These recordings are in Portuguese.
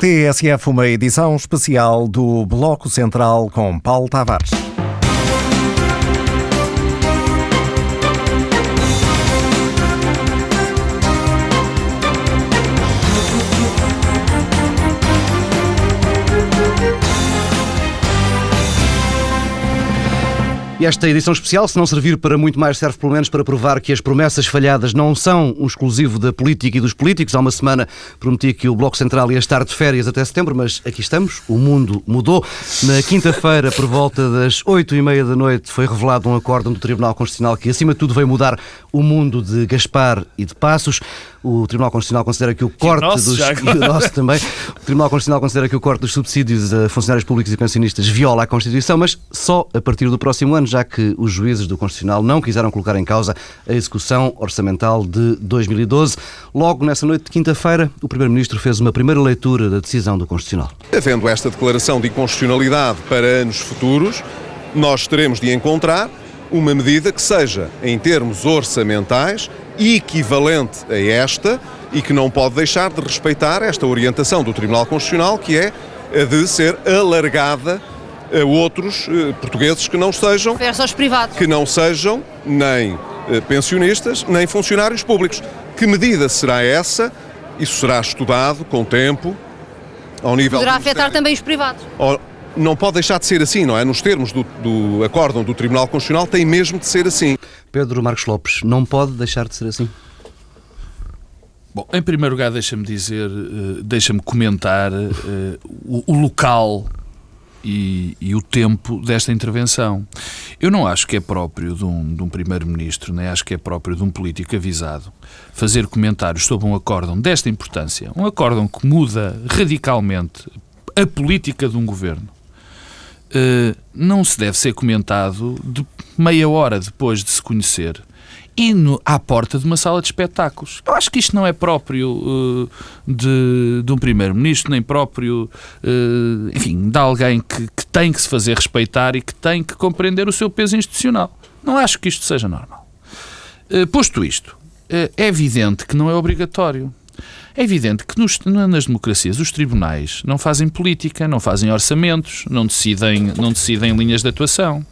TSF, uma edição especial do Bloco Central com Paulo Tavares. E esta edição especial, se não servir para muito mais, serve pelo menos para provar que as promessas falhadas não são um exclusivo da política e dos políticos. Há uma semana prometi que o Bloco Central ia estar de férias até setembro, mas aqui estamos, o mundo mudou. Na quinta-feira, por volta das oito e meia da noite, foi revelado um acórdão do Tribunal Constitucional que, acima de tudo, veio mudar o mundo de Gaspar e de Passos. O Tribunal Constitucional considera que o corte nosso, dos. E o nosso também. O Tribunal Constitucional considera que o corte dos subsídios a funcionários públicos e pensionistas viola a Constituição, mas só a partir do próximo ano, já que os juízes do Constitucional não quiseram colocar em causa a execução orçamental de 2012. Logo nessa noite de quinta-feira, o Primeiro-Ministro fez uma primeira leitura da decisão do Constitucional. Havendo esta declaração de inconstitucionalidade para anos futuros, nós teremos de encontrar uma medida que seja, em termos orçamentais, equivalente a esta e que não pode deixar de respeitar esta orientação do Tribunal Constitucional, que é a de ser alargada a outros eh, portugueses que não sejam privados. que não sejam nem eh, pensionistas nem funcionários públicos. Que medida será essa? Isso será estudado com tempo, ao nível Poderá afetar também os privados. Oh, Não pode deixar de ser assim, não é? Nos termos do, do acórdão do Tribunal Constitucional tem mesmo de ser assim. Pedro Marcos Lopes, não pode deixar de ser assim. Bom, em primeiro lugar, deixa-me dizer, eh, deixa-me comentar eh, o, local e, e o tempo desta intervenção. Eu não acho que é próprio de um, um primeiro-ministro, nem acho que é próprio de um político avisado, fazer comentários sobre um acórdão desta importância, um acórdão que muda radicalmente a política de um governo. eh, não se deve ser comentado de meia hora depois de se conhecer no- à porta de uma sala de espetáculos. Eu acho que isto não é próprio eh, de, de um primeiro-ministro, nem próprio, eh, enfim, de alguém que, que tem que se fazer respeitar e que tem que compreender o seu peso institucional. Não acho que isto seja normal. Eh, posto isto, é evidente que não é obrigatório. É evidente que nos- nas democracias os tribunais não fazem política, não fazem orçamentos, não decidem, não decidem linhas de atuação.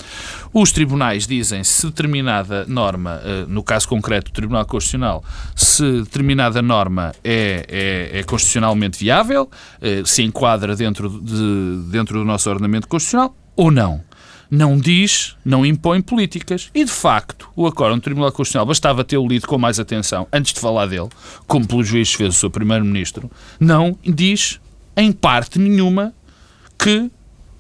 Os tribunais dizem se determinada norma, eh, no caso concreto do Tribunal Constitucional, se determinada norma é, é- é constitucionalmente viável, eh, se enquadra dentro, de- dentro do nosso ordenamento constitucional ou não não diz, não impõe políticas. E, de facto, o acórdão do Tribunal Constitucional bastava tê-lo lido com mais atenção antes de falar dele, como pelos juízes fez o seu Primeiro-Ministro, não diz, em parte nenhuma, que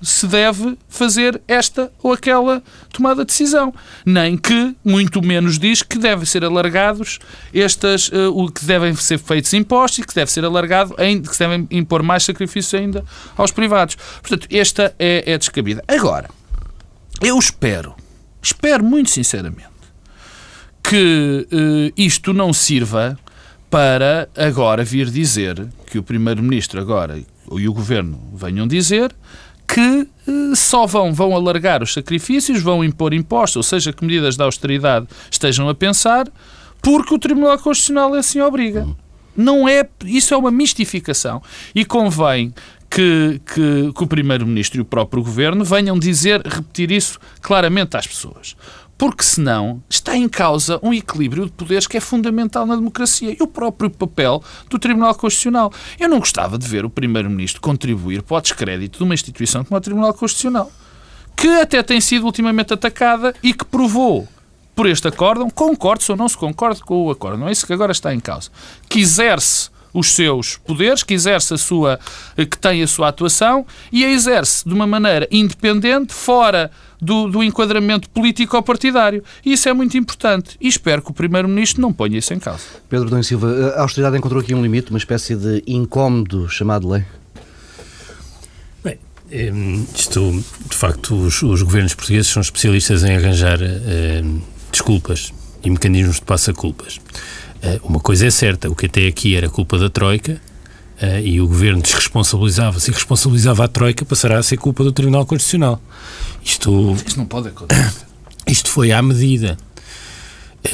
se deve fazer esta ou aquela tomada de decisão. Nem que, muito menos diz que devem ser alargados estas, eh, o que devem ser feitos impostos e que deve ser alargado, ainda, que se devem impor mais sacrifícios ainda aos privados. Portanto, esta é, é descabida. Agora, eu espero, espero muito sinceramente, que eh, isto não sirva para agora vir dizer que o Primeiro-Ministro agora e o Governo venham dizer que eh, só vão, vão alargar os sacrifícios, vão impor impostos, ou seja, que medidas de austeridade estejam a pensar, porque o Tribunal Constitucional assim obriga. Não é, isso é uma mistificação. E convém que, que, que o Primeiro-Ministro e o próprio Governo venham dizer, repetir isso claramente às pessoas. Porque senão está em causa um equilíbrio de poderes que é fundamental na democracia e o próprio papel do Tribunal Constitucional. Eu não gostava de ver o Primeiro-Ministro contribuir para o descrédito de uma instituição como o Tribunal Constitucional, que até tem sido ultimamente atacada e que provou por este acórdão, concorde-se ou não se concorde com o acórdão, é isso que agora está em causa, que exerce os seus poderes, que exerce a sua, que tem a sua atuação e a exerce de uma maneira independente, fora do, do enquadramento político ou partidário. E isso é muito importante e espero que o Primeiro-Ministro não ponha isso em causa. Pedro Dom Silva, a austeridade encontrou aqui um limite, uma espécie de incómodo chamado lei. Bem, hum, isto, de facto, os, os governos portugueses são especialistas em arranjar hum, desculpas e mecanismos de passa-culpas. Eh, uma coisa é certa, o que até aqui era culpa da Troika eh, e o governo desresponsabilizava-se e responsabilizava a Troika, passará a ser culpa do Tribunal Constitucional. Isto, Isto não pode acontecer. isto foi à medida.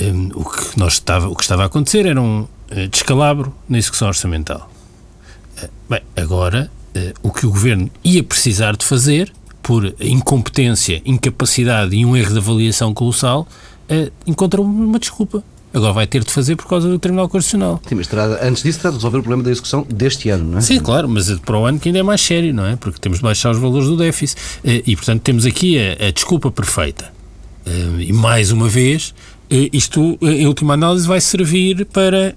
Hum, o, que nós estava, o que estava a acontecer era um eh, descalabro na execução orçamental. Bem, agora, o que o Governo ia precisar de fazer, por incompetência, incapacidade e um erro de avaliação colossal, uh, encontra uma desculpa. Agora vai ter de fazer por causa do Tribunal Constitucional. Sim, mas terá, antes disso terá de resolver o problema da execução deste ano, não é? Sim, claro, mas para o ano que ainda é mais sério, não é? Porque temos de baixar os valores do déficit. E, portanto, temos aqui a, a desculpa perfeita. E, mais uma vez, isto, em última análise, vai servir para,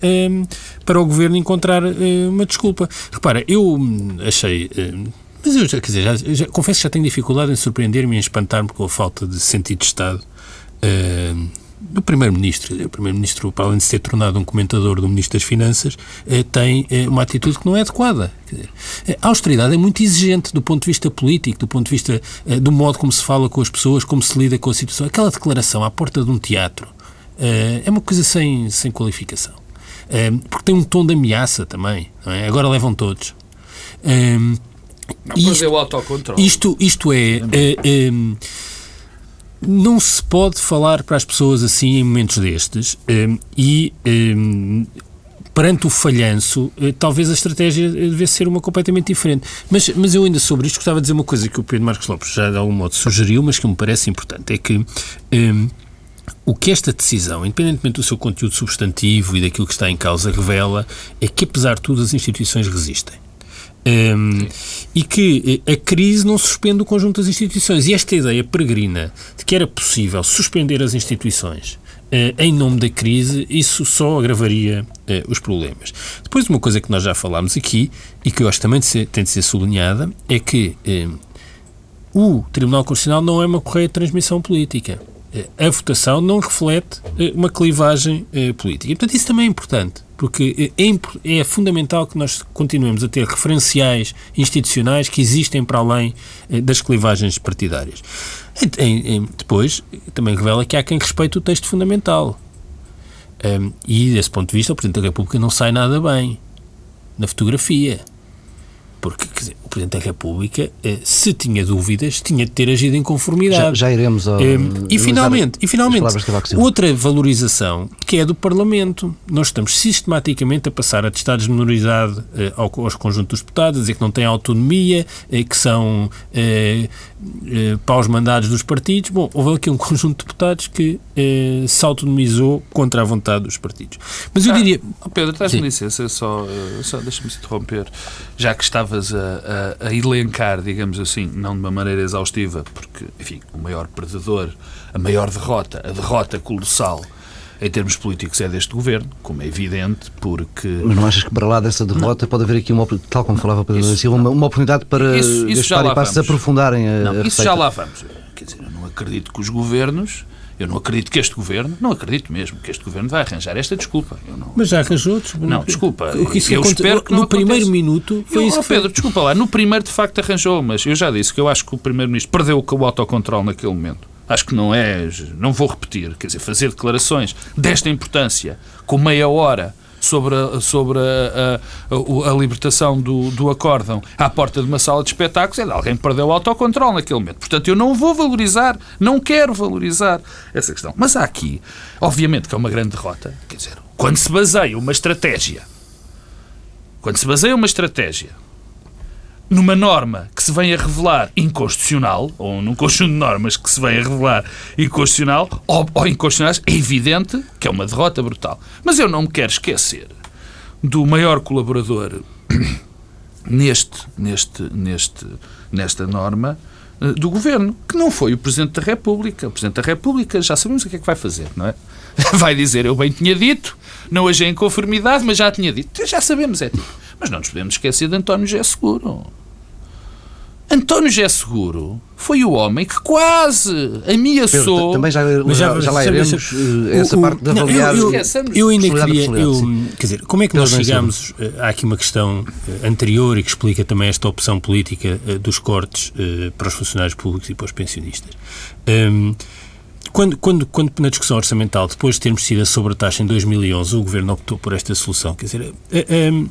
para o Governo encontrar uma desculpa. Repara, eu achei... Mas eu já, quer dizer, já, já, confesso que já tenho dificuldade em surpreender-me e em espantar-me com a falta de sentido de Estado do Primeiro-Ministro. O Primeiro-Ministro, para além de se ter tornado um comentador do Ministro das Finanças, tem uma atitude que não é adequada. A austeridade é muito exigente do ponto de vista político, do ponto de vista do modo como se fala com as pessoas, como se lida com a situação. Aquela declaração à porta de um teatro é uma coisa sem, sem qualificação. Porque tem um tom de ameaça também. É? Agora levam todos. Não isto, o autocontrole. Isto, isto é, é, é não se pode falar para as pessoas assim em momentos destes um, e um, perante o falhanço, eh, talvez a estratégia devesse ser uma completamente diferente. Mas, mas eu ainda sobre isto gostava de dizer uma coisa que o Pedro Marcos Lopes já de algum modo sugeriu, mas que me parece importante, é que um, o que esta decisão, independentemente do seu conteúdo substantivo e daquilo que está em causa, revela é que, apesar de tudo, as instituições resistem. Um, e que eh, a crise não suspende o conjunto das instituições. E esta ideia peregrina de que era possível suspender as instituições uh, em nome da crise, isso só agravaria uh, os problemas. Depois, uma coisa que nós já falámos aqui e que eu acho também de ser, tem de ser sublinhada é que o Tribunal Constitucional não é uma correia de transmissão política a votação não reflete uma clivagem política. E, portanto, isso também é importante porque é, é, fundamental que nós continuemos a ter referenciais institucionais que existem para além eh, das clivagens partidárias. Depois, também revela que há quem respeite o texto fundamental. E, desse ponto de vista, o Presidente da República não sai nada bem na fotografia. Porque dizer, o Presidente da República, eh, se tinha dúvidas, tinha de ter agido em conformidade. Já, já iremos ao, eh, e finalmente, e finalmente outra valorização que é do Parlamento. Nós estamos sistematicamente a passar a testar desmenorizado eh, aos conjuntos dos deputados, a dizer que não têm autonomia, que são eh, paus mandados dos partidos. Bom, houve aqui um conjunto de deputados que se autonomizou contra a vontade dos partidos. Mas eu ah, diria. Pedro, estás-me licença, só, só deixa-me interromper, já que estavas a, a a, elencar, digamos assim, não de uma maneira exaustiva, porque, enfim, o maior perdedor, a maior derrota, a derrota colossal em termos políticos é deste governo, como é evidente, porque. Mas não achas que para lá dessa derrota não. pode haver aqui uma, tal como falava Pedro isso, Silva, uma, uma, oportunidade para isso, se aprofundarem a, não, a Isso já lá vamos. Quer dizer, eu não acredito que os governos eu não acredito que este governo, não acredito mesmo que este governo vai arranjar esta desculpa. Não... Mas já arranjou desculpa. Não, desculpa. O que isso eu espero que no primeiro minuto foi eu, isso. Oh, Pedro, desculpa lá, no primeiro de facto arranjou, mas eu já disse que eu acho que o primeiro-ministro perdeu o autocontrole naquele momento. Acho que não é, não vou repetir, quer dizer, fazer declarações desta importância com meia hora sobre a, sobre a, a, a, libertação do, do acórdão à porta de uma sala de espetáculos, é de alguém perdeu o autocontrole naquele momento. Portanto, eu não vou valorizar, não quero valorizar essa questão. Mas há aqui, obviamente, que é uma grande derrota. Quer dizer, quando se baseia uma estratégia, quando se baseia uma estratégia numa norma que se vem a revelar inconstitucional, ou num conjunto de normas que se vem a revelar inconstitucional, ou, ou inconstitucionais, é evidente que é uma derrota brutal. Mas eu não me quero esquecer do maior colaborador neste, neste, neste, nesta norma eh, do governo, que não foi o Presidente da República. O Presidente da República já sabemos o que é que vai fazer, não é? Vai dizer, eu bem tinha dito, não agi em conformidade, mas já tinha dito. Já sabemos, é tipo. Mas não nos podemos esquecer de António José Seguro. António José Seguro foi o homem que quase ameaçou. Pedro, também já, já, já, lá iremos eh, essa o, parte de avaliar. eu, eu, eu, ainda queria. Eu, quer dizer, como é que nós chegamos. Eh, há aqui uma questão eh, anterior e que explica também esta opção política dos cortes para os funcionários públicos e para os pensionistas. Um, quando, quando, quando na discussão orçamental, depois de termos sido a sobretaxa em 2011, o Governo optou por esta solução. Quer dizer, um,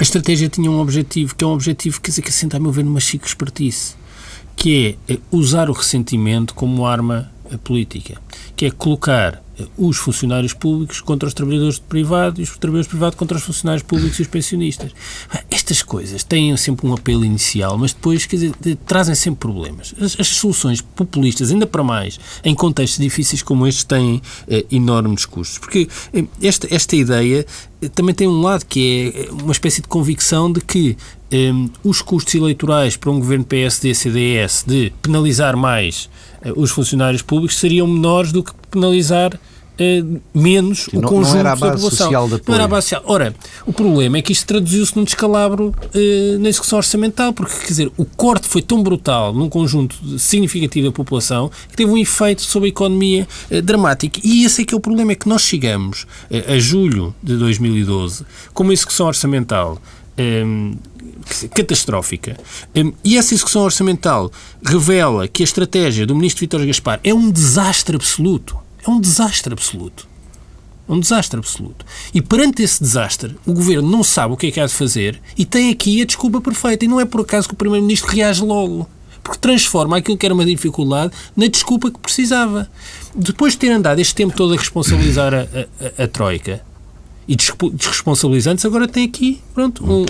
a estratégia tinha um objetivo, que é um objetivo, quer dizer, que assenta a meu ver numa chique espertice, que é usar o ressentimento como arma política, que é colocar os funcionários públicos contra os trabalhadores privados e os trabalhadores privados contra os funcionários públicos e os pensionistas. Estas coisas têm sempre um apelo inicial, mas depois quer dizer, trazem sempre problemas. As, as, soluções populistas, ainda para mais, em contextos difíceis como estes, têm eh, enormes custos. Porque eh, esta, esta ideia eh, também tem um lado que é uma espécie de convicção de que eh, os custos eleitorais para um governo PSD-CDS de penalizar mais eh, os funcionários públicos seriam menores do que penalizar eh, menos Sim, o não, conjunto não era a base da população. social de não era a apoio. base social. Ora, o problema é que isto traduziu-se num descalabro eh, na execução orçamental, porque, quer dizer, o corte foi tão brutal num conjunto significativo da população que teve um efeito sobre a economia eh, dramático. E esse é que é o problema, é que nós chegamos eh, a julho de 2012 com uma execução orçamental eh, catastrófica. Hum, E essa execução orçamental revela que a estratégia do ministro Vítor Gaspar é um desastre absoluto. É um desastre absoluto. É um desastre absoluto. E perante esse desastre, o governo não sabe o que é que há de fazer e tem aqui a desculpa perfeita. E não é por acaso que o primeiro-ministro reage logo. Porque transforma aquilo que era uma dificuldade na desculpa que precisava. Depois de ter andado este tempo todo a responsabilizar a- a- a Troika, e desrespo- desresponsabilizantes, agora tem aqui pronto, um,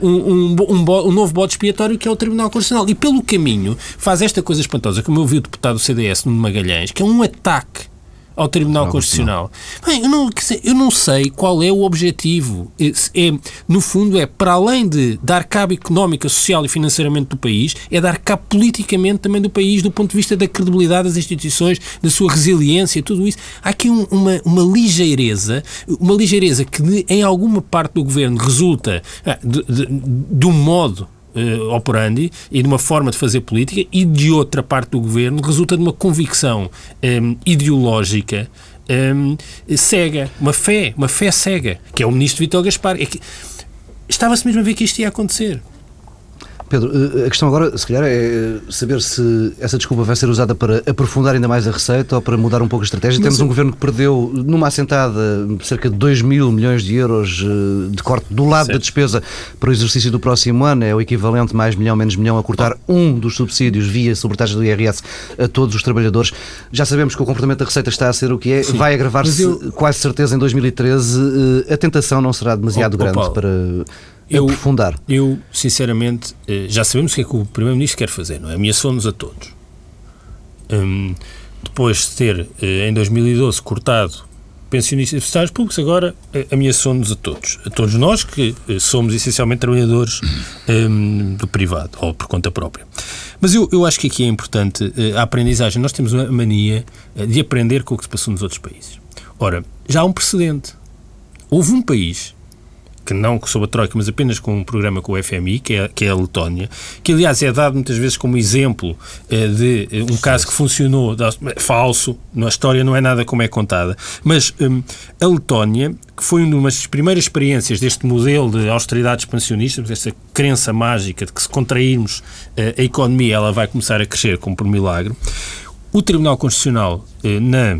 um, um, um novo bode expiatório que é o Tribunal Constitucional. E pelo caminho faz esta coisa espantosa, como eu vi o deputado do CDS, Nuno Magalhães, que é um ataque ao Tribunal Constitucional. Bem, eu não, dizer, eu não sei qual é o objetivo. É, é, no fundo, é para além de dar cabo económica, social e financeiramente do país, é dar cabo politicamente também do país, do ponto de vista da credibilidade das instituições, da sua resiliência, tudo isso. Há aqui um- uma, uma ligeireza, uma ligeireza que de- em alguma parte do governo resulta ah, de, de, de um modo eh, operandi e de uma forma de fazer política e de outra parte do governo resulta de uma convicção em, ideológica em, cega, uma fé, uma fé cega, que é o ministro Vitor Gaspar. É que Estava-se mesmo a ver que isto ia acontecer. Pedro, eh, a questão agora, se calhar, é saber se essa desculpa vai ser usada para aprofundar ainda mais a receita ou para mudar um pouco a estratégia. Temos um governo que perdeu, numa assentada, cerca de 2 mil milhões de euros eh, de corte do lado da Certo. despesa para o exercício do próximo ano. É o equivalente, mais milhão, menos milhão, a cortar um dos subsídios via sobretaxa do IRS a todos os trabalhadores. Já sabemos que o comportamento da receita está a ser o que é. Vai Mas agravar-se, eu- quase certeza, em 2013. Eh, A tentação não será demasiado Oh, oh, grande Paulo, para eu- aprofundar. Eu, sinceramente, eh, já sabemos o que é que o Primeiro-Ministro quer fazer, não é? Ameaçou-nos a todos. Hum, depois de ter, eh, em 2012, cortado pensionistas e funcionários públicos, agora eh, ameaçou-nos a todos. A todos nós que somos essencialmente trabalhadores hum, do privado, ou por conta própria. Mas eu, eu acho que aqui é importante a aprendizagem. Nós temos uma mania de aprender com o que se passou nos outros países. Ora, já há um precedente. Houve um país que não sob a Troika, mas apenas com um programa com o FMI, que é, que é a Letónia, que aliás é dado muitas vezes como exemplo eh, de eh, um caso que funcionou, da- falso, na história não é nada como é contada, mas hum, a Letónia, que foi uma das primeiras experiências deste modelo de austeridade expansionista, esta crença mágica de que se contrairmos eh, a economia ela vai começar a crescer como por milagre, o Tribunal Constitucional eh, na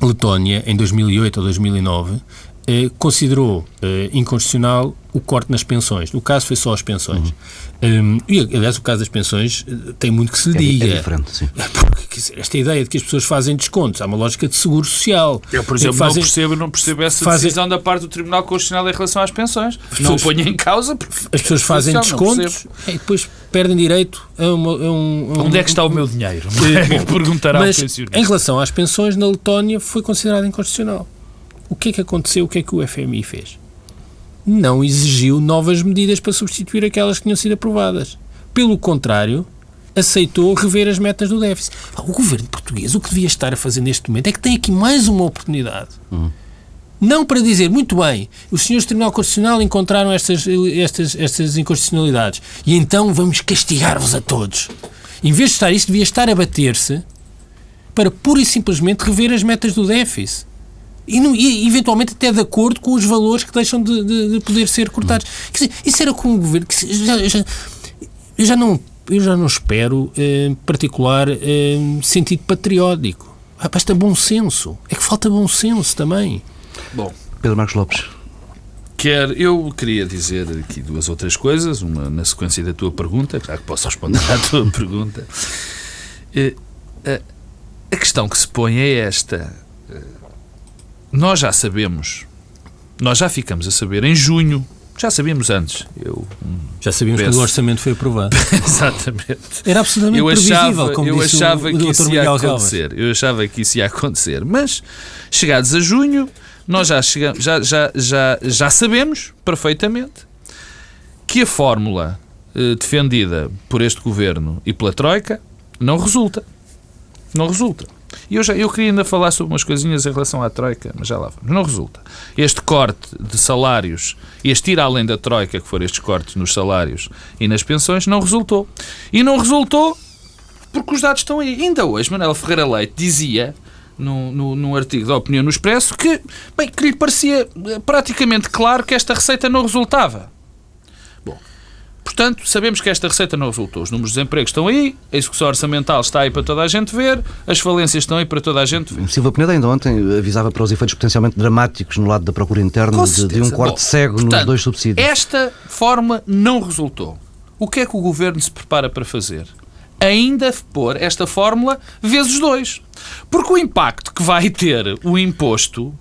Letónia, em 2008 ou 2009, eh, considerou eh, inconstitucional o corte nas pensões. No caso, foi só as pensões. Um, e, aliás, o caso das pensões eh, tem muito que se lhe É di- diga. é diferente, sim. Porque, dizer, esta ideia de que as pessoas fazem descontos, há uma lógica de seguro social. Eu, por exemplo, fazem- não percebo, não percebo essa fazem- decisão da parte do Tribunal Constitucional em relação às pensões. Não pessoas- ponho em causa. porque As pessoas fazem não descontos e depois perdem direito a, uma, a um, a um- Onde é que está o meu dinheiro? Eh, bom, Perguntará ao em relação às pensões, na Letónia foi considerado inconstitucional. O que é que aconteceu? O que é que o FMI fez? Não exigiu novas medidas para substituir aquelas que tinham sido aprovadas. Pelo contrário, aceitou rever as metas do déficit. O governo português, o que devia estar a fazer neste momento é que tem aqui mais uma oportunidade. Não para dizer, muito bem, os senhores do Tribunal Constitucional encontraram estas, estas, estas inconstitucionalidades e então vamos castigar-vos a todos. Em vez de estar isto, devia estar a bater-se para pura e simplesmente rever as metas do déficit. E, não- e, eventualmente até de acordo com os valores que deixam de, de- de poder ser cortados. Quer dizer, isso era com o governo. que já, já- eu já não, eu já não espero, eh, particular, eh, sentido patriótico. Ah, Basta bom senso. É que falta bom senso também. Bom, Pedro Marcos Lopes. Quer, eu queria dizer aqui duas ou três coisas, uma na sequência da tua pergunta, já que posso responder à tua pergunta. Eh, A, a questão que se põe é esta. Nós já sabemos, nós já ficamos a saber em junho, já sabíamos antes. Eu já sabíamos penso... que o orçamento foi aprovado. Exatamente. Era absolutamente eu achava, como eu disse achava o, que isso ia acontecer. Eu achava que isso ia acontecer. Mas, chegados a junho, nós já, chegamos, já, já, já, já sabemos perfeitamente que a fórmula eh, defendida por este governo e pela Troika não resulta. Não resulta. E eu, já, eu queria ainda falar sobre umas coisinhas em relação à Troika, mas já lá vamos. Não resulta. Este corte de salários, este ir além da Troika, que foram estes cortes nos salários e nas pensões, não resultou. E não resultou porque os dados estão aí. Ainda hoje, Manuel Ferreira Leite dizia num, num, num, artigo da Opinião no Expresso que, bem, que lhe parecia eh, praticamente claro que esta receita não resultava. Portanto, sabemos que esta receita não resultou. Os números de desemprego estão aí, a execução orçamental está aí para toda a gente ver, as falências estão aí para toda a gente ver. Silva Peneda ainda ontem avisava para os efeitos potencialmente dramáticos no lado da procura interna de, de, um corte Bom, cego portanto, nos dois subsídios. Esta forma não resultou. O que é que o governo se prepara para fazer? Ainda pôr esta fórmula vezes dois. Porque o impacto que vai ter o imposto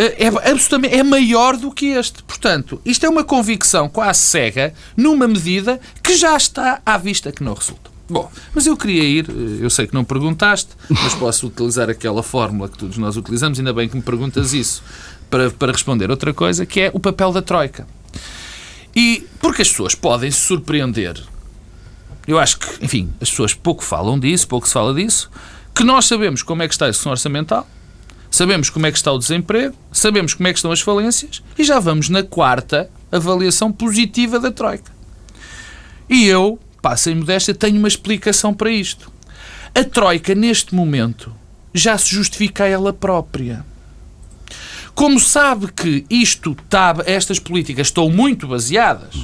é, é, absolutamente é maior do que este. Portanto, isto é uma convicção quase cega, numa medida que já está à vista que não resulta. Bom, mas eu queria ir, eu sei que não perguntaste, mas posso utilizar aquela fórmula que todos nós utilizamos, ainda bem que me perguntas isso, para, para responder outra coisa, que é o papel da Troika. E porque as pessoas podem se surpreender, eu acho que, enfim, as pessoas pouco falam disso, pouco se fala disso, que nós sabemos como é que está a execução orçamental, sabemos como é que está o desemprego, sabemos como é que estão as falências e já vamos na quarta avaliação positiva da Troika. E eu, passa em modéstia, tenho uma explicação para isto. A Troika, neste momento, já se justifica a ela própria. Como sabe que isto está, estas políticas estão muito baseadas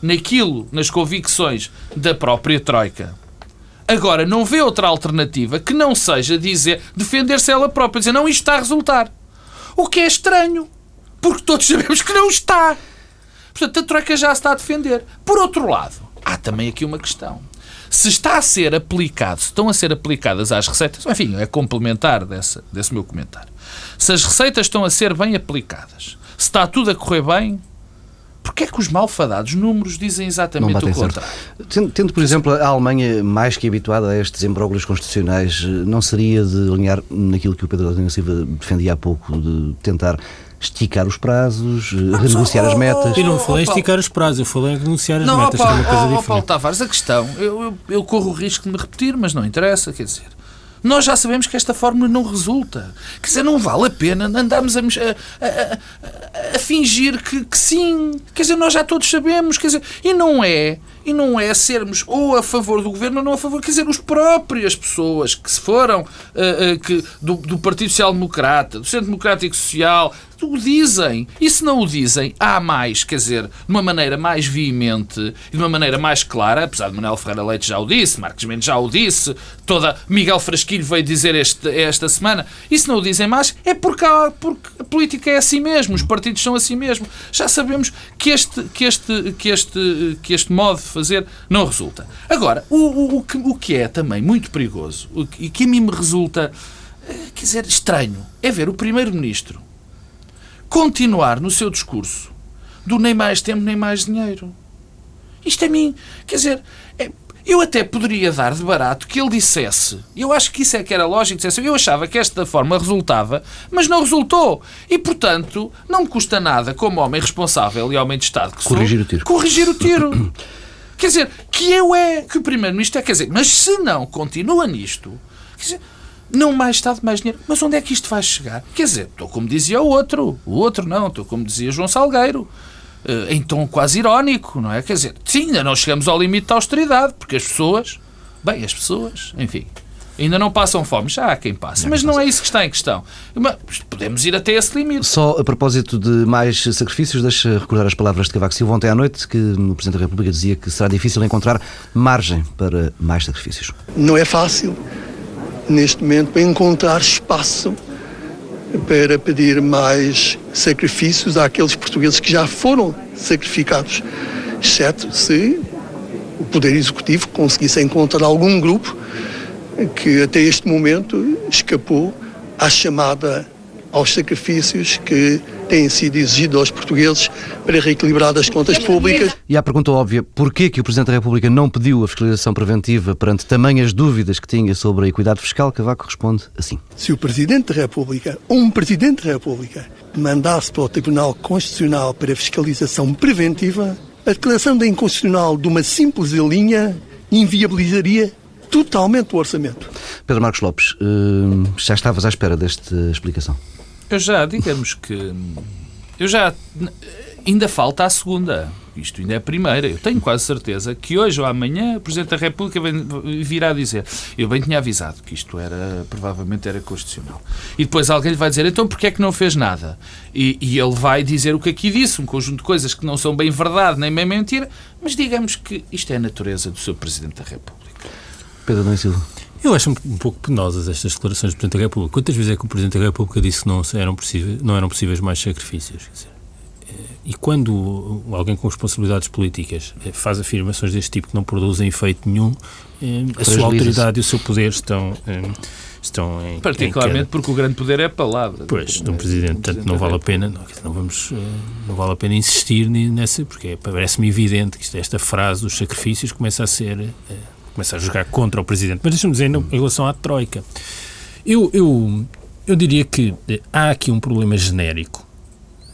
naquilo, nas convicções da própria Troika, Agora, não vê outra alternativa que não seja dizer, defender-se ela própria, dizer, não, isto está a resultar. O que é estranho, porque todos sabemos que não está. Portanto, a Troika já se está a defender. Por outro lado, há também aqui uma questão. Se está a ser aplicado, se estão a ser aplicadas às receitas, enfim, é complementar desse meu comentário. Se as receitas estão a ser bem aplicadas, se está tudo a correr bem, Porquê é que os malfadados números dizem exatamente o contrário? Tendo, tendo, por exemplo, a Alemanha mais que habituada a estes embróglios constitucionais, não seria de alinhar naquilo que o Pedro Adriano Silva defendia há pouco, de tentar esticar os prazos, não, renegociar oh, as metas. Eu não falei em esticar os prazos, eu falei em renegociar as não, metas, oh, que é uma coisa oh, diferente. Paulo Tavares, a questão, eu, eu, eu corro o risco de me repetir, mas não interessa, quer dizer, nós já sabemos que esta fórmula não resulta. Quer dizer, não vale a pena andarmos a, a, a, a fingir que, que, sim. Quer dizer, nós já todos sabemos. Quer dizer, e não é. E não é sermos ou a favor do governo ou não a favor. Quer dizer, as próprias pessoas que se foram uh, uh, que, do, do Partido Social Democrata, do Centro Democrático Social, o dizem. E se não o dizem, há mais, quer dizer, de uma maneira mais veemente e de uma maneira mais clara, apesar de Manuel Ferreira Leite já o disse, Marcos Mendes já o disse, toda Miguel Frasquilho veio dizer este, esta semana, e se não o dizem mais, é porque, há, porque a política é assim mesmo, os partidos são assim mesmo. Já sabemos que este, que este, que este, que este modo fazer não resulta. Agora, o, o, o, que, o que é também muito perigoso e que a mim me resulta, eh, quer dizer, estranho, é ver o Primeiro-Ministro continuar no seu discurso do nem mais tempo nem mais dinheiro. Isto é mim. Quer dizer, é, eu até poderia dar de barato que ele dissesse. Eu acho que isso é que era lógico. Dissesse, eu achava que esta forma resultava, mas não resultou. E, portanto, não me custa nada, como homem responsável e homem de Estado que corrigir sou, o tiro. corrigir o tiro. quer dizer, que eu é que o Primeiro-Ministro é. Quer dizer, mas se não continua nisto. Quer dizer, não mais Estado, mais dinheiro. Mas onde é que isto vai chegar? Quer dizer, estou como dizia o outro. O outro não, estou como dizia João Salgueiro. Uh, em tom quase irónico, não é? Quer dizer, sim, ainda não chegamos ao limite da austeridade, porque as pessoas, bem, as pessoas, enfim, ainda não passam fome. Já há quem passe, mas não é isso que está em questão. Mas podemos ir até esse limite. Só a propósito de mais sacrifícios, deixa recordar as palavras de Cavaco Silva ontem à noite, que no Presidente da República dizia que será difícil encontrar margem para mais sacrifícios. Não é fácil neste momento, para encontrar espaço para pedir mais sacrifícios àqueles portugueses que já foram sacrificados, exceto se o Poder Executivo conseguisse encontrar algum grupo que até este momento escapou à chamada aos sacrifícios que têm sido exigidos aos portugueses para reequilibrar as contas públicas. E a pergunta óbvia, porquê que o Presidente da República não pediu a fiscalização preventiva perante tamanhas dúvidas que tinha sobre a equidade fiscal, Cavaco responde assim. Se o Presidente da República, ou um Presidente da República, mandasse para o Tribunal Constitucional para fiscalização preventiva, a declaração da inconstitucional de uma simples linha inviabilizaria totalmente o orçamento. Pedro Marcos Lopes, eh, já estavas à espera desta explicação? Eu já, digamos que. Eu já. Ainda falta a segunda. Isto ainda é a primeira. Eu tenho quase certeza que hoje ou amanhã o Presidente da República virá dizer eu bem tinha avisado que isto era, provavelmente era constitucional. E depois alguém lhe vai dizer então porquê é que não fez nada? E, e ele vai dizer o que aqui disse, um conjunto de coisas que não são bem verdade nem bem mentira, mas digamos que isto é a natureza do seu Presidente da República. Pedro Domingos Silva. Eu acho um pouco penosas estas declarações do Presidente da República. Quantas vezes é que o Presidente da República disse que não eram possíveis, não eram possíveis mais sacrifícios? Dizer, eh, e quando alguém com responsabilidades políticas eh, faz afirmações deste tipo que não produzem efeito nenhum, eh, a sua autoridade e o seu poder estão, estão em. Particularmente em porque o grande poder é a palavra. Pois, de um Presidente. Portanto, não vale a pena, não, não, vamos, não vale a pena insistir nessa, porque parece-me evidente que esta frase dos sacrifícios começa a ser começa a jogar contra o Presidente. Mas deixa-me dizer, em relação à Troika, eu, eu, eu diria que eh, há aqui um problema genérico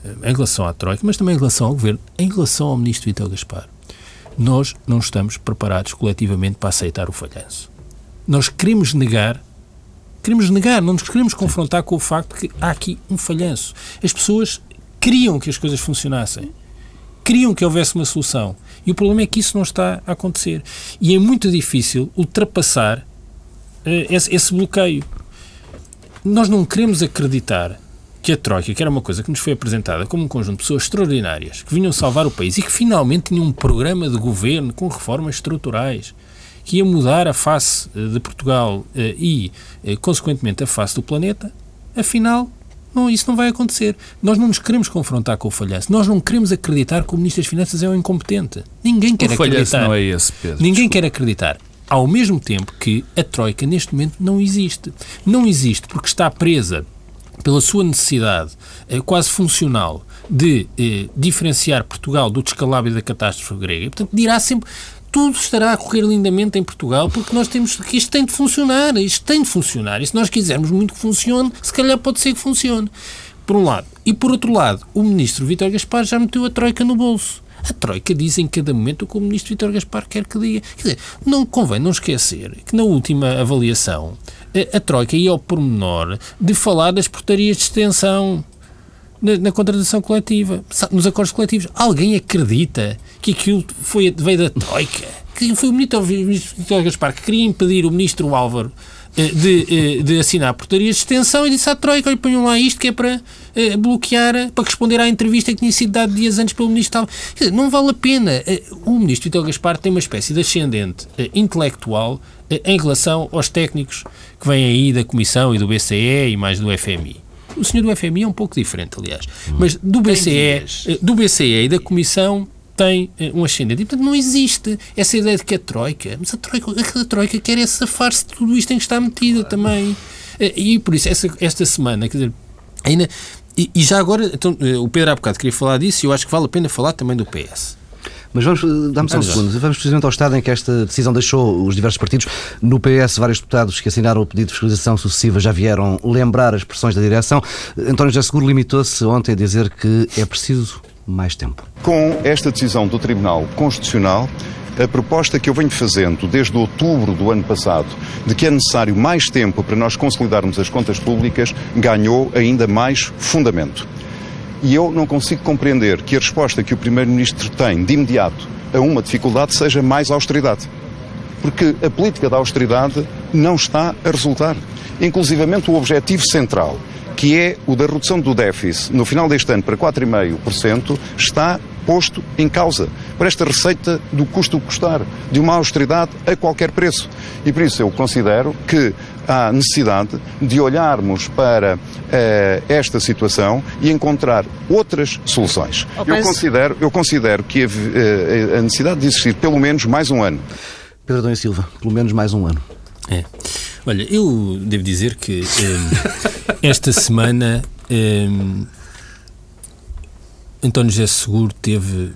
eh, em relação à Troika, mas também em relação ao Governo, em relação ao Ministro Vitor Gaspar. Nós não estamos preparados coletivamente para aceitar o falhanço. Nós queremos negar, queremos negar, não nos queremos confrontar com o facto que há aqui um falhanço. As pessoas queriam que as coisas funcionassem, queriam que houvesse uma solução. E o problema é que isso não está a acontecer. E é muito difícil ultrapassar uh, esse, esse bloqueio. Nós não queremos acreditar que a Troika, que era uma coisa que nos foi apresentada como um conjunto de pessoas extraordinárias que vinham salvar o país e que finalmente tinham um programa de governo com reformas estruturais que ia mudar a face eh, de Portugal eh, e, consequentemente, a face do planeta, afinal não, isso não vai acontecer. Nós não nos queremos confrontar com o falhanço. Nós não queremos acreditar que o Ministro das Finanças é um incompetente. Ninguém quer o acreditar. não é esse, Pedro. Ninguém Desculpa. quer acreditar. Ao mesmo tempo que a Troika, neste momento, não existe. Não existe porque está presa pela sua necessidade eh, quase funcional de eh, diferenciar Portugal do descalabro da catástrofe grega. E, portanto, dirá sempre tudo estará a correr lindamente em Portugal, porque nós temos que isto tem de funcionar, isto tem de funcionar. E se nós quisermos muito que funcione, se calhar pode ser que funcione. Por um lado. E por outro lado, o ministro Vítor Gaspar já meteu a troika no bolso. A Troika diz em cada momento o que o ministro Vítor Gaspar quer que diga. Quer dizer, não convém não esquecer que na última avaliação a, a Troika ia ao pormenor de falar das portarias de extensão na, na contratação coletiva, nos acordos coletivos. Alguém acredita que aquilo foi, veio da Troika? Que foi o ministro, ministro Gaspar que queria impedir o ministro Álvaro eh, de, eh, de assinar portarias de extensão e disse à Troika, olha, ponham lá isto que é para eh, bloquear, para responder à entrevista que tinha sido dada dias antes pelo ministro dizer, não vale a pena. O ministro Vitor Gaspar tem uma espécie de ascendente intelectual em relação aos técnicos que vêm aí da Comissão e do BCE e mais do FMI. O senhor do FMI é um pouco diferente, aliás. Mas do BCE, do BCE e da Comissão tem eh, um ascendente. E, portanto, não existe essa ideia de que a Troika... Mas a Troika, a troika quer é safar-se de tudo isto em que está metida também. Eh, e, por isso, essa, esta semana, quer dizer, ainda... E, e já agora, então, eh, o Pedro há bocado queria falar disso e eu acho que vale a pena falar também do PS. Mas vamos, dá-me só um segundo. Vamos precisamente ao estado em que esta decisão deixou os diversos partidos. No PS, vários deputados que assinaram o pedido de fiscalização sucessiva já vieram lembrar as pressões da direção. António José Seguro limitou-se ontem a dizer que é preciso mais tempo. Com esta decisão do Tribunal Constitucional, a proposta que eu venho fazendo desde outubro do ano passado, de que é necessário mais tempo para nós consolidarmos as contas públicas, ganhou ainda mais fundamento. E eu não consigo compreender que a resposta que o Primeiro-Ministro tem de imediato a uma dificuldade seja mais austeridade. Porque a política da austeridade não está a resultar. Inclusivamente o objetivo central, que é o da redução do déficit no final deste ano para 4,5%, está posto em causa por esta receita do custo custar, de uma austeridade a qualquer preço. E por isso eu considero que há necessidade de olharmos para uh, esta situação e encontrar outras soluções. Oh, eu, considero, eu considero que a, uh, a, necessidade de existir pelo menos mais um ano. Pedro Dom Silva, pelo menos mais um ano. É. Olha, eu devo dizer que eh, esta semana Um, António José Seguro teve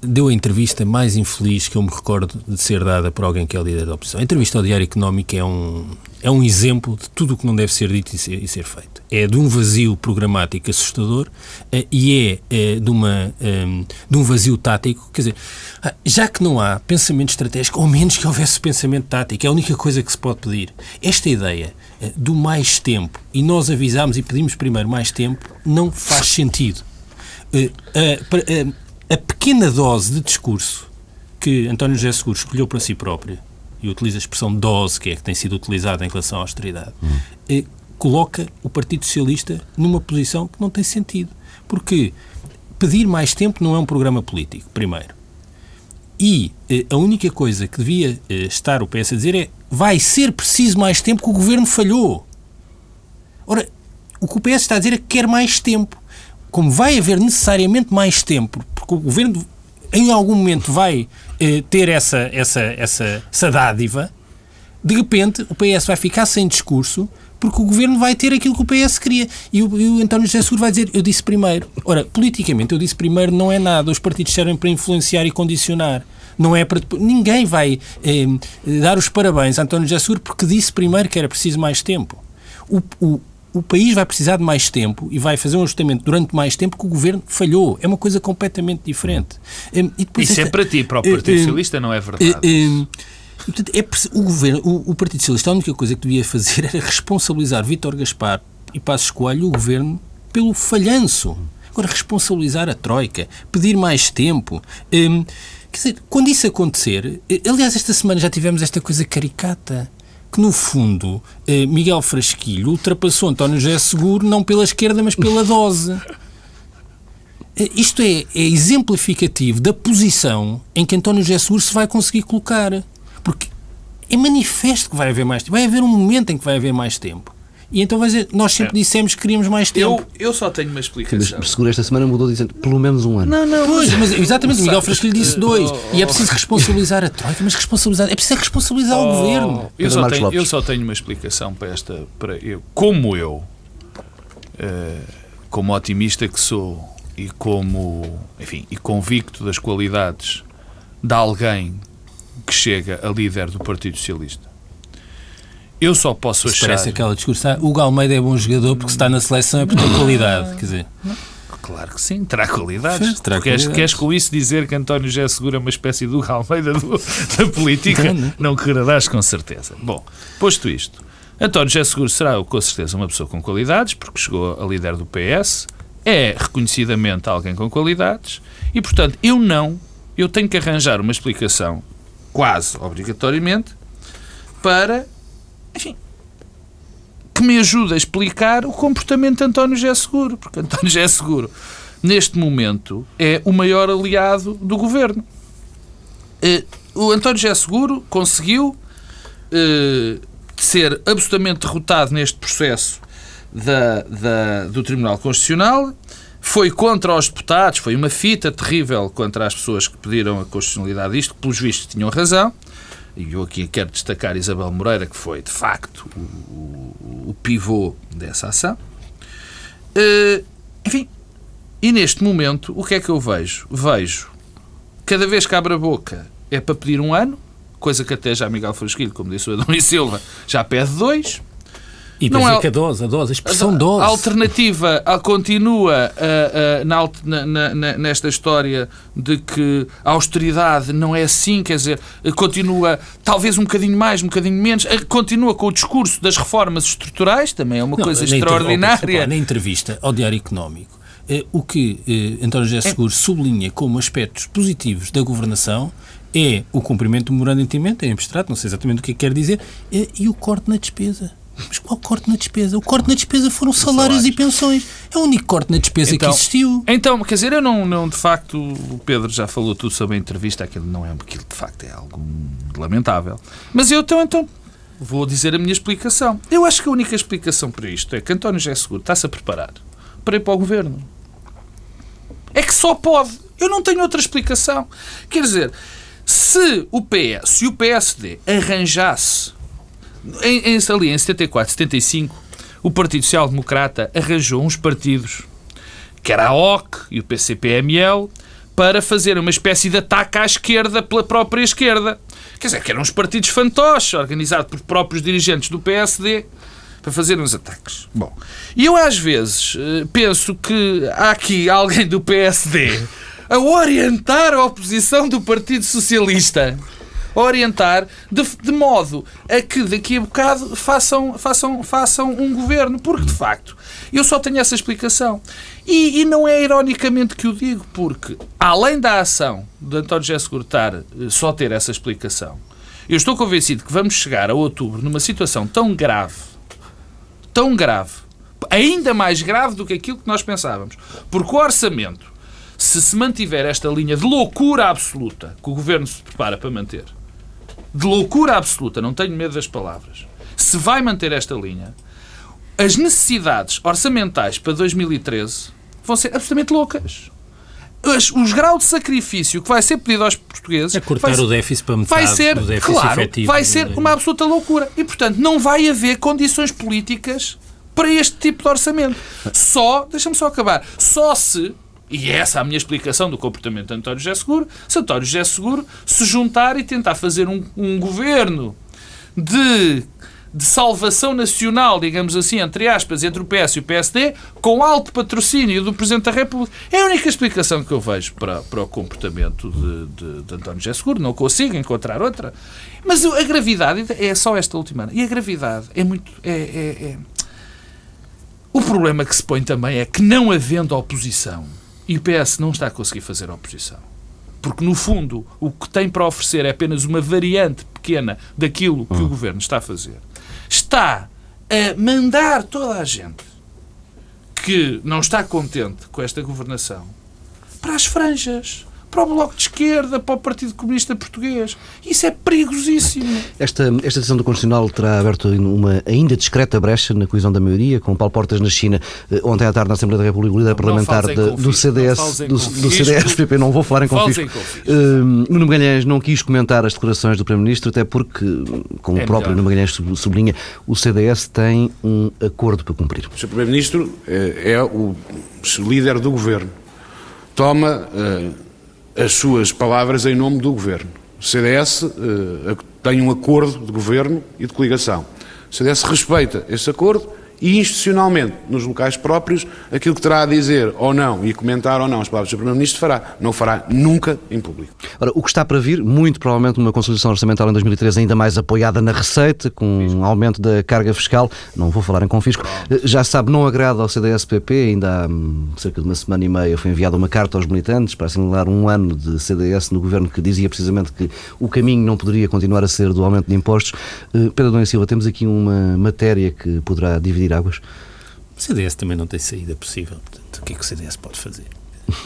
deu a entrevista mais infeliz que eu me recordo de ser dada por alguém que é líder da oposição. A entrevista ao Diário Económico é um, é um exemplo de tudo o que não deve ser dito e ser, e ser feito. É de um vazio programático assustador uh, e é uh, de, uma, um, ehm, de um vazio tático. Quer dizer, uh, já que não há pensamento estratégico, ou menos que houvesse pensamento tático, é a única coisa que se pode pedir. Esta ideia eh, do mais tempo, e nós avisámos e pedimos primeiro mais tempo, não faz sentido. Uh, a pequena dose de discurso que António José Seguro escolheu para si próprio, e utiliza a expressão dose, que é que tem sido utilizada em relação à austeridade, hum. é, coloca o Partido Socialista numa posição que não tem sentido. Porque pedir mais tempo não é um programa político, primeiro. E eh, a única coisa que devia eh, estar o PS a dizer é vai ser preciso mais tempo que o governo falhou. Ora, o que o PS está a dizer é que quer mais tempo. Como vai haver necessariamente mais tempo porque o governo em algum momento vai eh, ter essa, essa, essa, essa dádiva, de repente o PS vai ficar sem discurso porque o governo vai ter aquilo que o PS queria. E o, e o António José Seguro vai dizer: Eu disse primeiro. Ora, politicamente, eu disse primeiro não é nada. Os partidos servem para influenciar e condicionar. Não é para. Ninguém vai eh, dar os parabéns a António José Seguro porque disse primeiro que era preciso mais tempo. O, o, o país vai precisar de mais tempo e vai fazer um ajustamento durante mais tempo que o governo falhou. É uma coisa completamente diferente. Hum, Isso é para ti, para o Partido hum, Socialista, não é verdade? Hum, portanto, é, o, governo, o, o, Partido Socialista, a única coisa que devia fazer era responsabilizar Vítor Gaspar e Passos Coelho, o governo, pelo falhanço. Agora, responsabilizar a Troika, pedir mais tempo. Quer dizer, quando isso acontecer, eh, aliás, esta semana já tivemos esta coisa caricata que, no fundo, eh, Miguel Frasquilho ultrapassou António José Seguro não pela esquerda, mas pela dose. Eh, isto é, é exemplificativo da posição em que António José Seguro se vai conseguir colocar. Porque é manifesto que vai haver mais tempo. Vai haver um momento em que vai haver mais tempo. E então vai dizer, nós sempre é. dissemos que queríamos mais tempo. Eu, eu só tenho uma explicação. Mas seguro esta semana mudou dizendo pelo menos um ano. Não, não. Pois, mas exatamente, o Miguel Frasco lhe disse dois. Oh, e é preciso responsabilizar a Troika, mas responsabilizar, é preciso responsabilizar oh, o governo. Eu só, tenho, eu só tenho uma explicação para esta. Para eu, como eu, uh, como otimista que sou e como, enfim, e convicto das qualidades de alguém que chega a líder do Partido Socialista eu só posso Isso achar. Parece aquela discurso. Ah, o Galmeida é bom jogador porque está na seleção é por ter qualidade. Quer dizer. Claro que sim, terá qualidades. Sim, terá. Queres, queres com isso dizer que António José Segura é uma espécie do Galmeida do, da política? Não, não quererás com certeza. Bom, posto isto, António José Seguro será com certeza uma pessoa com qualidades, porque chegou a líder do PS, é reconhecidamente alguém com qualidades, e portanto eu não, eu tenho que arranjar uma explicação, quase obrigatoriamente, para enfim, que me ajuda a explicar o comportamento de António José Seguro, porque António José Seguro, neste momento, é o maior aliado do governo. Eh, o António José Seguro conseguiu eh, ser absolutamente derrotado neste processo da, da, do Tribunal Constitucional, foi contra os deputados, foi uma fita terrível contra as pessoas que pediram a constitucionalidade disto, que pelos vistos tinham razão e eu aqui quero destacar Isabel Moreira, que foi, de facto, o, o, pivô dessa ação. Uh, enfim, e neste momento, o que é que eu vejo? Vejo, cada vez que abre a boca é para pedir um ano, coisa que até já Miguel Frasquilho, como disse o Adonis Silva, já pede dois. E não é, a dose, a dose, a expressão dose. A alternativa a, continua a, a, na, na, na, nesta história de que a austeridade não é assim, quer dizer, continua talvez um bocadinho mais, um bocadinho menos, continua com o discurso das reformas estruturais, também é uma não, coisa extraordinária. Na entrevista ao Diário Económico, eh, o que eh, António José é Seguro é... sublinha como aspectos positivos da governação é o cumprimento do memorando de entendimento, é abstrato, não sei exatamente o que é quer dizer, é, e o corte na despesa. Mas qual corte na despesa? O corte na despesa foram salários, salários. e pensões. É o único corte na despesa então, que existiu. Então, quer dizer, eu não, não, de facto, o Pedro já falou tudo sobre a entrevista, aquilo não é, aquilo de facto é algo lamentável. Mas eu então, então vou dizer a minha explicação. Eu acho que a única explicação para isto é que António José Seguro está-se a preparar para ir para o governo. É que só pode. Eu não tenho outra explicação. Quer dizer, se o PS e o PSD arranjasse em, em, ali em 74, 75, o Partido Social Democrata arranjou uns partidos, que era a OC e o PCPML, para fazer uma espécie de ataque à esquerda pela própria esquerda. Quer dizer, que eram uns partidos fantoches, organizados por próprios dirigentes do PSD, para fazer uns ataques. Bom, e eu às vezes eh, penso que há aqui alguém do PSD a orientar a oposição do Partido Socialista orientar de, de, modo a que daqui a bocado façam, façam, façam um governo, porque de facto eu só tenho essa explicação. E, e não é ironicamente que o digo, porque além da ação de António José Seguro estar eh, só ter essa explicação, eu estou convencido que vamos chegar a outubro numa situação tão grave, tão grave, ainda mais grave do que aquilo que nós pensávamos, porque o orçamento se se mantiver esta linha de loucura absoluta que o governo se prepara para manter, de loucura absoluta, não tenho medo das palavras, se vai manter esta linha, as necessidades orçamentais para 2013 vão ser absolutamente loucas. Os, os graus de sacrifício que vai ser pedido aos portugueses é cortar vai, o déficit para metade vai ser, do déficit claro, efetivo. vai ser uma absoluta loucura. E, portanto, não vai haver condições políticas para este tipo de orçamento. Só, deixa-me só acabar, só se e é essa a minha explicação do comportamento de António José Seguro. Se António José Seguro se juntar e tentar fazer um, um governo de, de salvação nacional, digamos assim, entre aspas, entre o PS e o PSD, com alto patrocínio do Presidente da República. É a única explicação que eu vejo para, para o comportamento de, de, de António José Seguro. Não consigo encontrar outra. Mas a gravidade é só esta última. E a gravidade é muito. É, é, é... O problema que se põe também é que, não havendo oposição, e o PS não está a conseguir fazer oposição. Porque, no fundo, o que tem para oferecer é apenas uma variante pequena daquilo que o governo está a fazer. Está a mandar toda a gente que não está contente com esta governação para as franjas para o Bloco de Esquerda, para o Partido Comunista Português. Isso é perigosíssimo. Esta, esta decisão do Constitucional terá aberto uma ainda discreta brecha na coesão da maioria, com Paulo Portas na China, eh, ontem à tarde na Assembleia da República, o líder parlamentar de, do CDS, do, do CDS-PP, não vou falar em confisco. Uh, Nuno Magalhães não quis comentar as declarações do Primeiro-Ministro, até porque, como é o próprio Nuno Magalhães sublinha, o CDS tem um acordo para cumprir. O Sr. Primeiro-Ministro é, é o líder do Governo. Toma... Uh, as suas palavras em nome do Governo. O CDS uh, tem um acordo de governo e de coligação. O CDS respeita esse acordo e institucionalmente, nos locais próprios, aquilo que terá a dizer ou não e comentar ou não as palavras do Primeiro-Ministro fará. Não fará nunca em público. Ora, o que está para vir, muito provavelmente uma consolidação orçamental em 2013 ainda mais apoiada na receita, com um aumento da carga fiscal, não vou falar em confisco, já sabe, não agrada ao CDS-PP, ainda há hum, cerca de uma semana e meia foi enviada uma carta aos militantes para assinalar um ano de CDS no governo que dizia precisamente que o caminho não poderia continuar a ser do aumento de impostos. Eh, Pedro Dom Silva, temos aqui uma matéria que poderá dividir águas? O CDS também não tem saída possível. Portanto, o que é que o CDS pode fazer?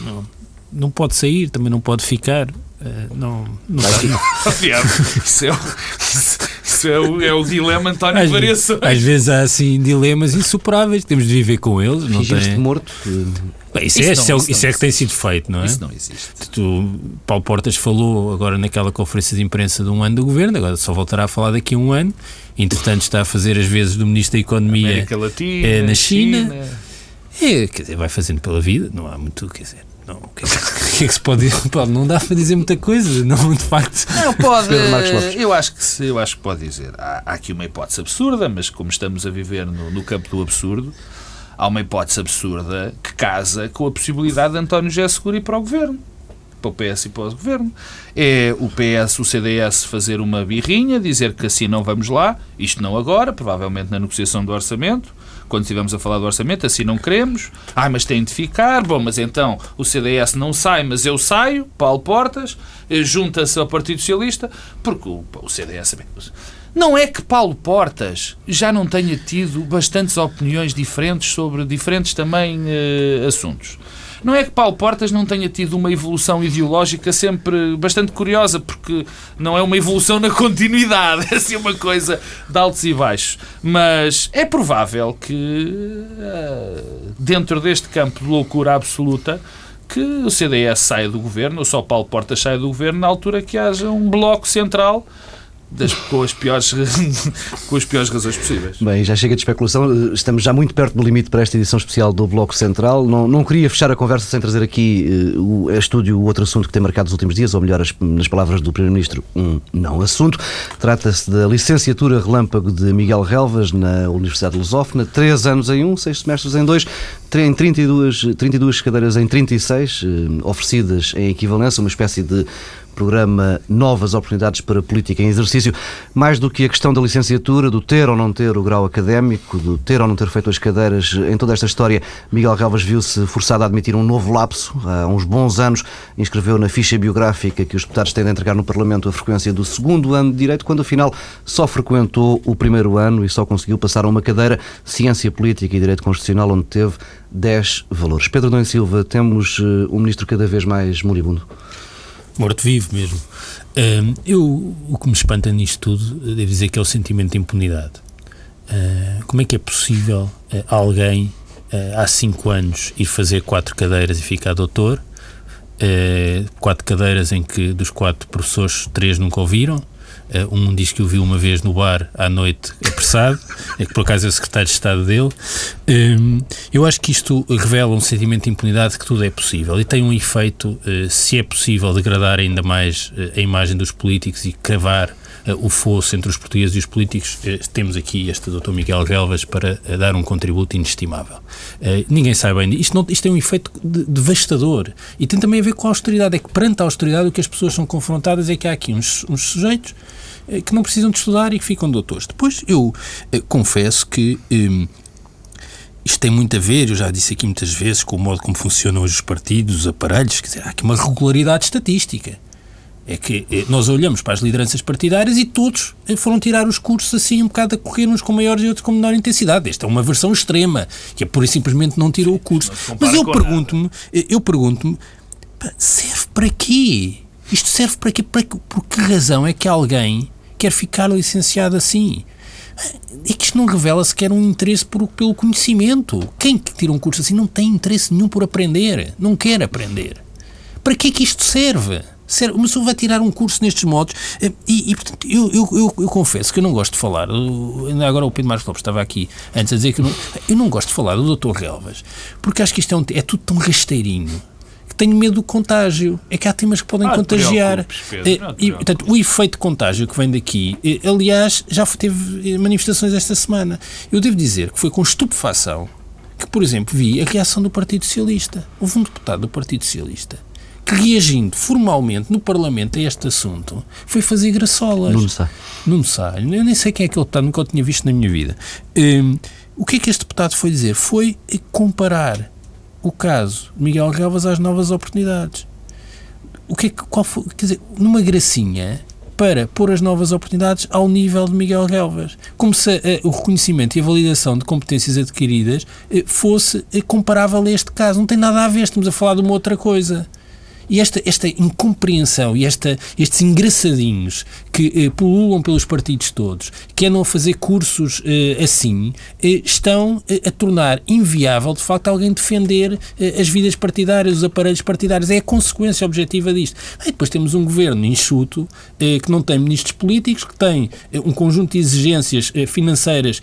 Não, não pode sair, também não pode ficar. Uh, não, não isso, é, o, isso é, o, é o dilema António às, Variações. Às vezes há assim dilemas insuperáveis, temos de viver com eles. Não tem... morto. Bem, isso, isso, é, não, isso, isso é, é que tem sido feito, não é? Isso não existe. Tu, Paulo Portas falou agora naquela conferência de imprensa de um ano do governo, agora só voltará a falar daqui a um ano. Entretanto, está a fazer as vezes do Ministro da Economia Latina, é, na China. China. É, quer dizer, vai fazendo pela vida, não há muito, quer dizer. Não, o que, é que, é que se pode, pode Não dá para dizer muita coisa, não, de facto. Não, pode. eu, acho que, eu acho que pode dizer. Há, há, aqui uma hipótese absurda, mas como estamos a viver no, no campo do absurdo, há uma hipótese absurda que casa com a possibilidade de António José Seguro ir para o governo para o PS e para o Governo. É o PS, o CDS fazer uma birrinha, dizer que assim não vamos lá, isto não agora, provavelmente na negociação do orçamento, quando estivermos a falar do orçamento, assim não queremos. Ah, mas tem de ficar. Bom, mas então o CDS não sai, mas eu saio, Paulo Portas, eh, junta-se ao Partido Socialista, porque o, o CDS... Não é que Paulo Portas já não tenha tido bastantes opiniões diferentes sobre diferentes também uh, assuntos. Não é que Paulo Portas não tenha tido uma evolução ideológica sempre bastante curiosa, porque não é uma evolução na continuidade, é assim uma coisa de altos e baixos. Mas é provável que, eh, dentro deste campo de loucura absoluta, que o CDS saia do governo, ou só Paulo Portas saia do governo, na altura que haja um bloco central das, com, as piores, com as piores razões possíveis. Bem, já chega de especulação. Estamos já muito perto do limite para esta edição especial do Bloco Central. Não, não queria fechar a conversa sem trazer aqui uh, a estúdio o outro assunto que tem marcado os últimos dias, ou melhor, as, nas palavras do Primeiro-Ministro, um não assunto. Trata-se da licenciatura relâmpago de Miguel Relvas na Universidade de Lusófona. Três anos em um, seis semestres em dois, em 32, 32 cadeiras em 36, uh, oferecidas em equivalência, uma espécie de programa Novas Oportunidades para Política em Exercício, mais do que a questão da licenciatura, do ter ou não ter o grau académico, do ter ou não ter feito as cadeiras, em toda esta história, Miguel Galvas viu-se forçado a admitir um novo lapso. Há uns bons anos inscreveu na ficha biográfica que os deputados têm de entregar no Parlamento a frequência do segundo ano de Direito, quando afinal só frequentou o primeiro ano e só conseguiu passar a uma cadeira Ciência Política e Direito Constitucional, onde teve 10 valores. Pedro Dom Silva, temos um ministro cada vez mais moribundo morto-vivo mesmo. Eu, o que me espanta nisto tudo, devo dizer que é o sentimento de impunidade. Uh, como é que é possível uh, alguém, há cinco anos, ir fazer quatro cadeiras e ficar doutor? quatro cadeiras em que dos quatro professores, três nunca ouviram? Uh, um diz que o viu uma vez no bar à noite apressado, é que por acaso é o secretário de Estado dele. Um, eu acho que isto revela um sentimento de impunidade que tudo é possível e tem um efeito, uh, se é possível, degradar ainda mais uh, a imagem dos políticos e cravar o fosso entre os portugueses e os políticos, temos aqui este Dr. Miguel Relvas para dar um contributo inestimável. ninguém sabe ainda. Isto, não, isto tem um efeito de, devastador e tem também a ver com a austeridade. É que perante a austeridade o que as pessoas são confrontadas é que há aqui uns, uns sujeitos eh, que não precisam de estudar e que ficam doutores. Depois, eu eh, confesso que eh, isto tem muito a ver, eu já disse aqui muitas vezes, com o modo como funcionam hoje os partidos, os aparelhos, quer dizer, há aqui uma regularidade estatística. É que eh, nós olhamos para as lideranças partidárias e todos eh, foram tirar os cursos assim um bocado a correr, uns com maior e outros com menor intensidade. Esta é uma versão extrema, que é pura e simplesmente não tirou o curso. Mas eu pergunto-me, eu pergunto-me, serve para quê? Isto serve para quê? Para, por que razão é que alguém quer ficar licenciado assim. É que isto não revela sequer um interesse por, pelo conhecimento. Quem que tira um curso assim não tem interesse nenhum por aprender, não quer aprender. Para que é que isto serve? Uma pessoa vai tirar um curso nestes modos eh, e, e portanto, eu, eu, eu, eu, confesso que eu não gosto de falar. Ainda agora o Pedro Marcos Lopes estava aqui antes a dizer que eu não, eu não gosto de falar do Dr. Relvas porque acho que isto é, um, é tudo tão rasteirinho tenho medo do contágio. É que há temas que podem ah, contagiar. Eh, e, portanto, o efeito de contágio que vem daqui, eh, aliás, já teve manifestações esta semana. Eu devo dizer que foi com estupefação que, por exemplo, vi a reação do Partido Socialista. Houve um deputado do Partido Socialista que, reagindo formalmente no Parlamento a este assunto, foi fazer graçolas. Não sei. Não sei. Eu nem sei quem é aquele deputado, nunca o tinha visto na minha vida. Um, o que é que este deputado foi dizer? Foi comparar o caso de Miguel Relvas às novas oportunidades. O que é que, qual foi, quer dizer, numa gracinha para pôr as novas oportunidades ao nível de Miguel Relvas. Como se uh, o reconhecimento e a validação de competências adquiridas uh, fosse uh, comparável a este caso. Não tem nada a ver, estamos a falar de uma outra coisa. E esta, esta incompreensão e esta, estes engraçadinhos que eh, pululam pelos partidos todos, que andam a fazer cursos eh, assim, eh, estão eh, a tornar inviável, de facto, alguém defender eh, as vidas partidárias, os aparelhos partidários. É a consequência objetiva disto. E depois temos um governo enxuto, eh, que não tem ministros políticos, que tem um conjunto de exigências financeiras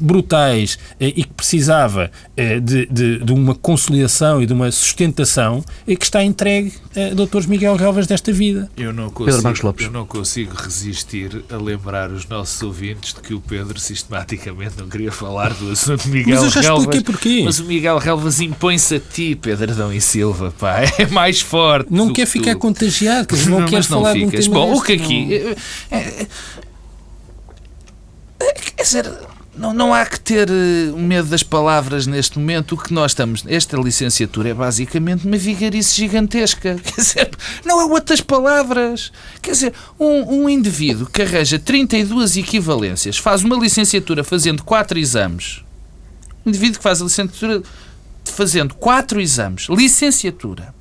brutais e que precisava de, de, de uma consolidação e de uma sustentação, que está entregue uh, doutores Miguel Relvas desta vida. Eu não, consigo, eu não consigo resistir a lembrar os nossos ouvintes de que o Pedro sistematicamente não queria falar do assunto Miguel Mas eu já Relvas. porquê. Mas o Miguel Relvas impõe-se a ti, Pedro Adão e Silva, pá. É mais forte. Não quer ficar tu. contagiado, quer dizer, não, não quer falar não ficas. de um Bom, o que aqui... É, é, é, quer dizer não, não há que ter uh, medo das palavras neste momento. O que nós estamos. Esta licenciatura é basicamente uma vigarice gigantesca. Quer dizer, não há outras palavras. Quer dizer, um, um indivíduo que arranja 32 equivalências, faz uma licenciatura fazendo 4 exames. Um indivíduo que faz a licenciatura fazendo 4 exames, licenciatura,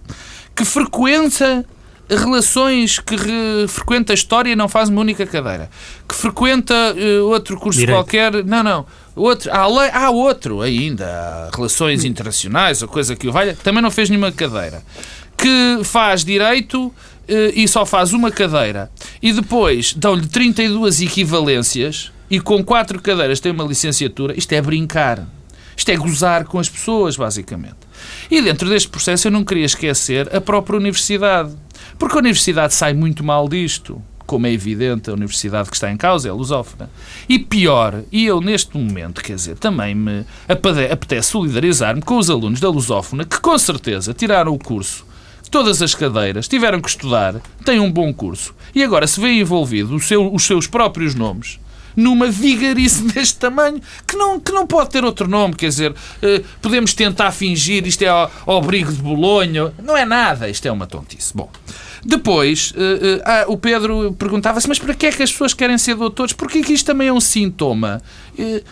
que frequenta relações que re, frequenta história e não faz uma única cadeira, que frequenta uh, outro curso Direito. qualquer, não, não, outro, há, há outro ainda, há relações internacionais ou coisa que o valha, também não fez nenhuma cadeira, que faz direito eh, e só faz uma cadeira. E depois dão-lhe 32 equivalências e com quatro cadeiras tem uma licenciatura, isto é brincar. Isto é gozar com as pessoas, basicamente. E dentro deste processo eu não queria esquecer a própria universidade. Porque a universidade sai muito mal disto. Como é evidente, a universidade que está em causa é a lusófona. E pior, e eu neste momento, quer dizer, também me apetece solidarizar-me com os alunos da lusófona que com certeza tiraram o curso todas as cadeiras, tiveram que estudar, têm um bom curso e agora se vêem envolvidos seu, os seus próprios nomes numa vigarice deste tamanho que não, que não pode ter outro nome. Quer dizer, eh, podemos tentar fingir isto é ao, brigo de Bolonha. Não é nada, isto é uma tontice. Bom. Depois, uh, uh, ah, o Pedro perguntava-se, mas para que é que as pessoas querem ser doutores? Porque que isto também é um sintoma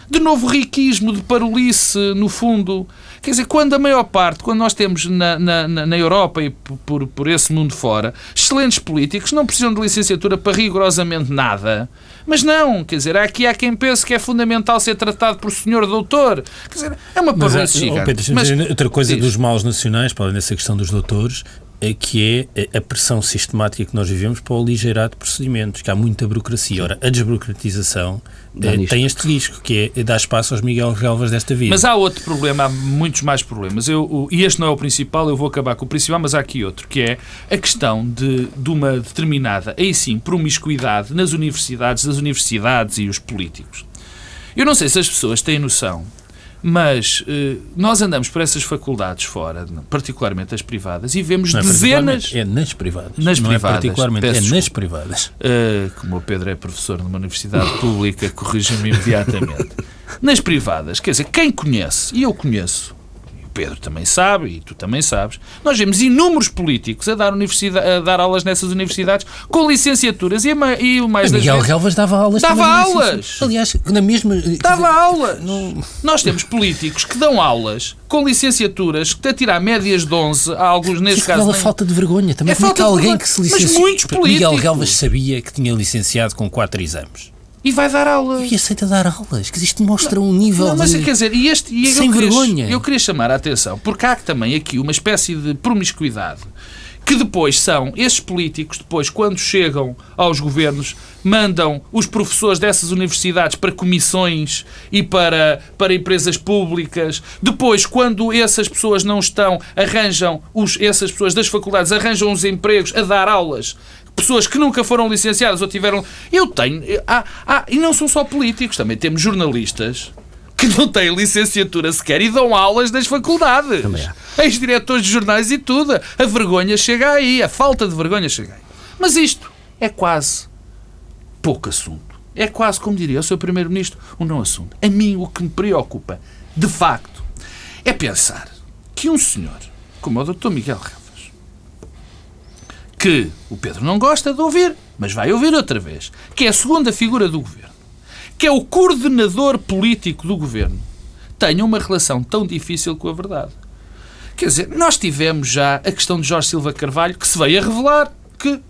de novo riquismo, de parolice, no fundo. Quer dizer, quando a maior parte, quando nós temos na, na, na Europa e por, por esse mundo fora, excelentes políticos, não precisam de licenciatura para rigorosamente nada. Mas não, quer dizer, aqui há quem pense que é fundamental ser tratado por senhor doutor. Quer dizer, é uma parolice gigante. Oh, Pedro, mas, outra coisa diz. dos maus nacionais, para além dessa questão dos doutores, que é a pressão sistemática que nós vivemos para o aligeirar de procedimentos, que há muita burocracia. Ora, a desburocratização é, tem este risco, que é dar espaço aos Miguel Relvas desta vida. Mas há outro problema, há muitos mais problemas. Eu, o, e este não é o principal, eu vou acabar com o principal, mas há aqui outro, que é a questão de, de uma determinada, aí sim, promiscuidade nas universidades, das universidades e os políticos. Eu não sei se as pessoas têm noção mas uh, nós andamos por essas faculdades fora, particularmente as privadas, e vemos é dezenas. É nas privadas. Nas não privadas. É particularmente, é nas privadas. Uh, como o Pedro é professor numa universidade pública, corrija-me imediatamente. Nas privadas, quer dizer, quem conhece, e eu conheço, Pedro também sabe, e tu também sabes, nós vemos inúmeros políticos a dar, universidade, a dar aulas nessas universidades com licenciaturas e, a, e o mais a Miguel vezes, Relvas dava aulas Dava aulas! Aliás, na mesma... Dava dizer, aulas! Nós temos políticos que dão aulas com licenciaturas que a tirar médias de 11, há alguns neste Isso caso... É nem... falta de vergonha. Também é é que alguém que se licenciou... Mas muitos políticos... Miguel Relvas sabia que tinha licenciado com 4 exames e vai dar aulas. E aceita dar aulas, que isto mostra um nível não, mas, de... quer dizer, e este, e sem eu vergonha. Queria, eu queria chamar a atenção, porque há também aqui uma espécie de promiscuidade que depois são esses políticos, depois, quando chegam aos governos, mandam os professores dessas universidades para comissões e para, para empresas públicas. Depois, quando essas pessoas não estão, arranjam, os, essas pessoas das faculdades arranjam os empregos a dar aulas pessoas que nunca foram licenciadas ou tiveram. Eu tenho. Há, há, e não são só políticos, também temos jornalistas que não têm licenciatura sequer e dão aulas nas faculdades. Ex-diretores de jornais e tudo. A vergonha chega aí, a falta de vergonha chega aí. Mas isto é quase pouco assunto. É quase, como diria o seu Primeiro-Ministro, um não assunto. A mim o que me preocupa, de facto, é pensar que um senhor como o Dr. Miguel Real que o Pedro não gosta de ouvir, mas vai ouvir outra vez, que é a segunda figura do governo, que é o coordenador político do governo, tenha uma relação tão difícil com a verdade. Quer dizer, nós tivemos já a questão de Jorge Silva Carvalho, que se veio a revelar que uh,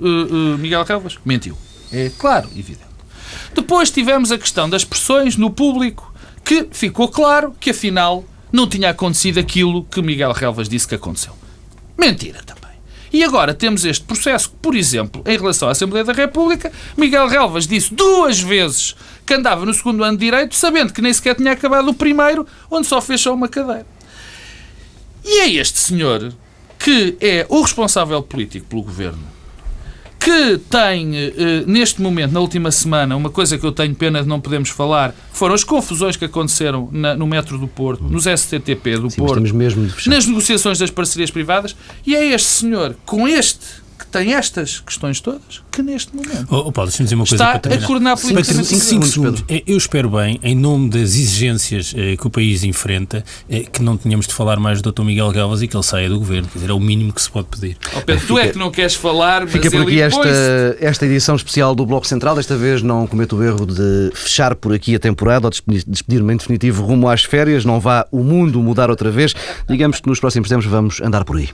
uh, Miguel Calvas mentiu. É claro, evidente. Depois tivemos a questão das pressões no público, que ficou claro que afinal não tinha acontecido aquilo que Miguel Relvas disse que aconteceu. Mentira também. E agora temos este processo, por exemplo, em relação à Assembleia da República, Miguel Relvas disse duas vezes que andava no segundo ano de Direito, sabendo que nem sequer tinha acabado o primeiro, onde só só uma cadeira. E é este senhor que é o responsável político pelo governo que tem, eh, neste momento, na última semana, uma coisa que eu tenho pena de não podermos falar, foram as confusões que aconteceram na, no metro do Porto, nos STTP do Sim, Porto, nas negociações das parcerias privadas, e é este senhor, com este tem estas questões todas, que neste momento oh, oh, Paulo, dizer uma coisa está a coordenar politicamente. 5 segundos, segundos. Eu espero bem, em nome das exigências eh, que o país enfrenta, eh, que não tenhamos de falar mais do Dr. Miguel Galvas e que ele saia do governo. Quer dizer, é o mínimo que se pode pedir. Oh, Pedro, fica, tu é que não queres falar, mas Fica por aqui esta, esta edição especial do Bloco Central. Desta vez não cometo o erro de fechar por aqui a temporada ou despedir-me em definitivo rumo às férias. Não vá o mundo mudar outra vez. Digamos que nos próximos tempos vamos andar por aí.